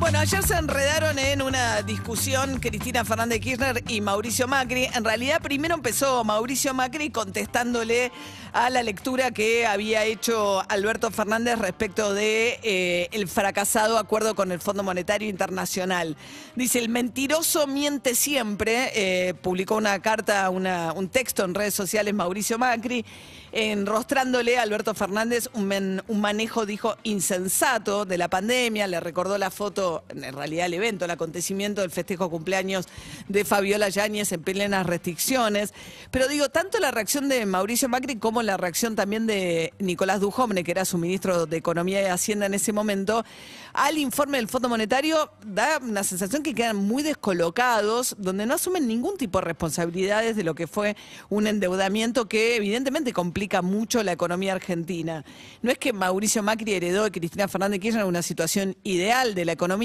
Bueno, ayer se enredaron en una discusión Cristina Fernández Kirchner y Mauricio Macri. En realidad, primero empezó Mauricio Macri contestándole a la lectura que había hecho Alberto Fernández respecto de eh, el fracasado acuerdo con el Fondo Monetario Internacional. Dice, el mentiroso miente siempre. Eh, publicó una carta, una- un texto en redes sociales Mauricio Macri, enrostrándole a Alberto Fernández un, un manejo, dijo, insensato de la pandemia. Le recordó la foto, en realidad el evento, el acontecimiento del festejo cumpleaños de Fabiola Yáñez en plenas restricciones. Pero digo, tanto la reacción de Mauricio Macri como la reacción también de Nicolás Dujovne, que era su ministro de Economía y Hacienda en ese momento, al informe del Fondo Monetario da una sensación que quedan muy descolocados, donde no asumen ningún tipo de responsabilidades de lo que fue un endeudamiento que evidentemente complica mucho la economía argentina. No es que Mauricio Macri heredó de Cristina Fernández de Kirchner una situación ideal de la economía,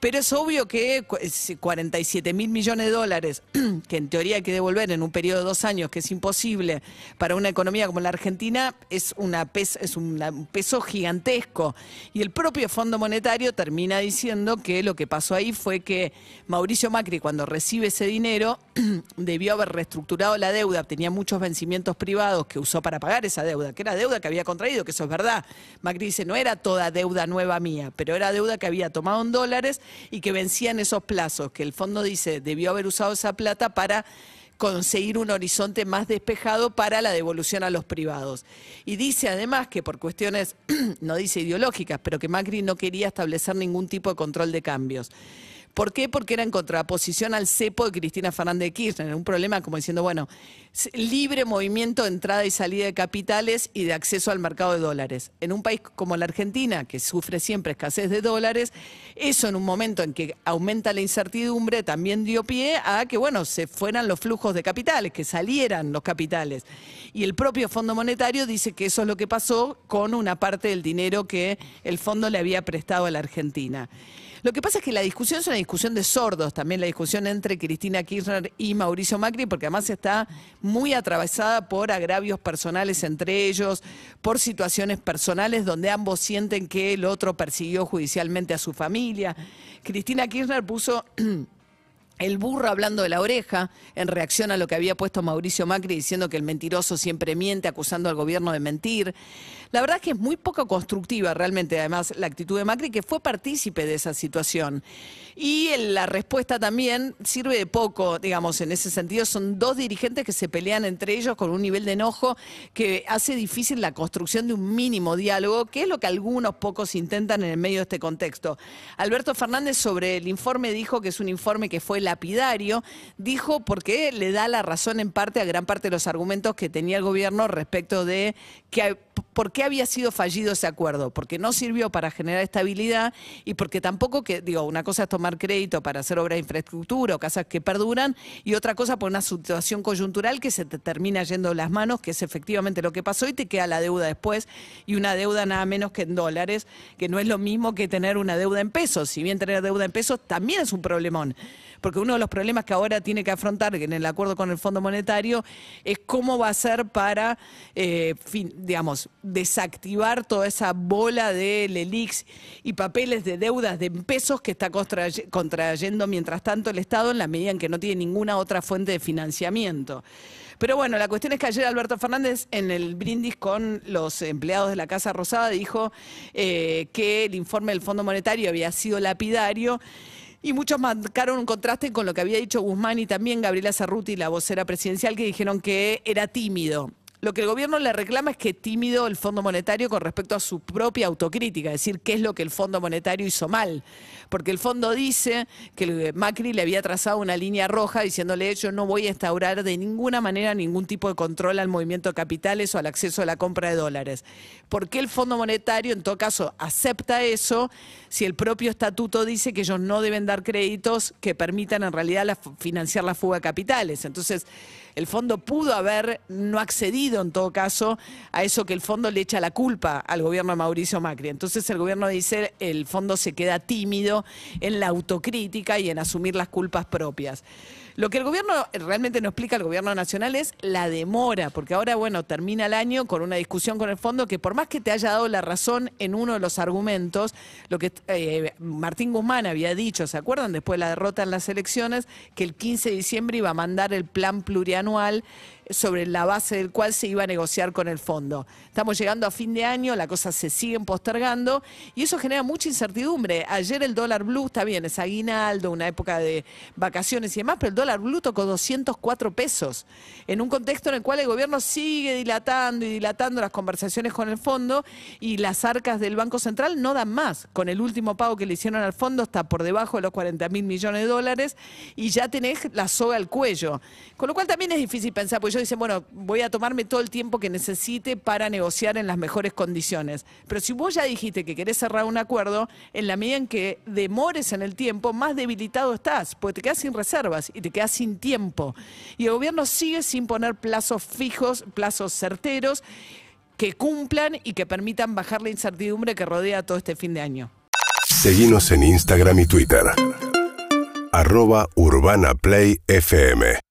pero es obvio que cu- si 47 mil millones de dólares, que en teoría hay que devolver en un periodo de dos años, que es imposible para una economía como la Argentina, es, una pes- es un peso gigantesco. Y el propio Fondo Monetario termina diciendo que lo que pasó ahí fue que Mauricio Macri, cuando recibe ese dinero, debió haber reestructurado la deuda, tenía muchos vencimientos privados que usó para pagar esa deuda, que era deuda que había contraído, que eso es verdad. Macri dice, no era toda deuda nueva mía, pero era deuda que había tomado en dólares y que vencía en esos plazos, que el fondo dice, debió haber usado esa plata para conseguir un horizonte más despejado para la devolución a los privados. Y dice además que por cuestiones, no dice ideológicas, pero que Macri no quería establecer ningún tipo de control de cambios. ¿Por qué? Porque era en contraposición al cepo de Cristina Fernández de Kirchner. Un problema como diciendo, bueno, libre movimiento de entrada y salida de capitales y de acceso al mercado de dólares. En un país como la Argentina, que sufre siempre escasez de dólares, eso en un momento en que aumenta la incertidumbre también dio pie a que, bueno, se fueran los flujos de capitales, que salieran los capitales. Y el propio Fondo Monetario dice que eso es lo que pasó con una parte del dinero que el fondo le había prestado a la Argentina. Lo que pasa es que la discusión es una discusión de sordos, también la discusión entre Cristina Kirchner y Mauricio Macri, porque además está muy atravesada por agravios personales entre ellos, por situaciones personales donde ambos sienten que el otro persiguió judicialmente a su familia. Cristina Kirchner puso... El burro hablando de la oreja en reacción a lo que había puesto Mauricio Macri diciendo que el mentiroso siempre miente, acusando al gobierno de mentir. La verdad es que es muy poco constructiva realmente, además, la actitud de Macri, que fue partícipe de esa situación. Y la respuesta también sirve de poco, digamos, en ese sentido. Son dos dirigentes que se pelean entre ellos con un nivel de enojo que hace difícil la construcción de un mínimo diálogo, que es lo que algunos pocos intentan en el medio de este contexto. Alberto Fernández sobre el informe dijo que es un informe que fue lapidario, dijo porque le da la razón en parte a gran parte de los argumentos que tenía el gobierno respecto de que por qué había sido fallido ese acuerdo, porque no sirvió para generar estabilidad y porque tampoco que digo, una cosa es tomar crédito para hacer obras de infraestructura o casas que perduran y otra cosa por una situación coyuntural que se te termina yendo las manos, que es efectivamente lo que pasó y te queda la deuda después y una deuda nada menos que en dólares, que no es lo mismo que tener una deuda en pesos. Si bien tener deuda en pesos también es un problemón, porque uno de los problemas que ahora tiene que afrontar en el acuerdo con el Fondo Monetario es cómo va a ser para, eh, digamos, desactivar toda esa bola de LELIX y papeles de deudas de pesos que está contray- contrayendo mientras tanto el Estado en la medida en que no tiene ninguna otra fuente de financiamiento. Pero bueno, la cuestión es que ayer Alberto Fernández en el brindis con los empleados de la Casa Rosada dijo eh, que el informe del Fondo Monetario había sido lapidario y muchos marcaron un contraste con lo que había dicho Guzmán y también Gabriela Cerruti, la vocera presidencial, que dijeron que era tímido. Lo que el gobierno le reclama es que tímido el Fondo Monetario con respecto a su propia autocrítica, es decir, qué es lo que el Fondo Monetario hizo mal. Porque el fondo dice que Macri le había trazado una línea roja diciéndole yo no voy a instaurar de ninguna manera ningún tipo de control al movimiento de capitales o al acceso a la compra de dólares. ¿Por qué el Fondo Monetario en todo caso acepta eso si el propio estatuto dice que ellos no deben dar créditos que permitan en realidad financiar la fuga de capitales? Entonces, el fondo pudo haber no accedido en todo caso a eso que el fondo le echa la culpa al gobierno de Mauricio Macri. Entonces el gobierno dice el fondo se queda tímido en la autocrítica y en asumir las culpas propias. Lo que el gobierno realmente no explica el gobierno nacional es la demora, porque ahora, bueno, termina el año con una discusión con el fondo que por más que te haya dado la razón en uno de los argumentos, lo que eh, Martín Guzmán había dicho, ¿se acuerdan? Después de la derrota en las elecciones, que el 15 de diciembre iba a mandar el plan plurianual anual sobre la base del cual se iba a negociar con el fondo. Estamos llegando a fin de año, las cosas se siguen postergando y eso genera mucha incertidumbre. Ayer el dólar blue, está bien, es aguinaldo, una época de vacaciones y demás, pero el dólar blue tocó 204 pesos en un contexto en el cual el gobierno sigue dilatando y dilatando las conversaciones con el fondo y las arcas del Banco Central no dan más. Con el último pago que le hicieron al fondo está por debajo de los 40 mil millones de dólares y ya tenés la soga al cuello. Con lo cual también es difícil pensar, pues yo dicen, bueno, voy a tomarme todo el tiempo que necesite para negociar en las mejores condiciones. Pero si vos ya dijiste que querés cerrar un acuerdo, en la medida en que demores en el tiempo, más debilitado estás, porque te quedas sin reservas y te quedas sin tiempo. Y el gobierno sigue sin poner plazos fijos, plazos certeros, que cumplan y que permitan bajar la incertidumbre que rodea todo este fin de año. Seguimos en Instagram y Twitter. Arroba Urbana Play FM.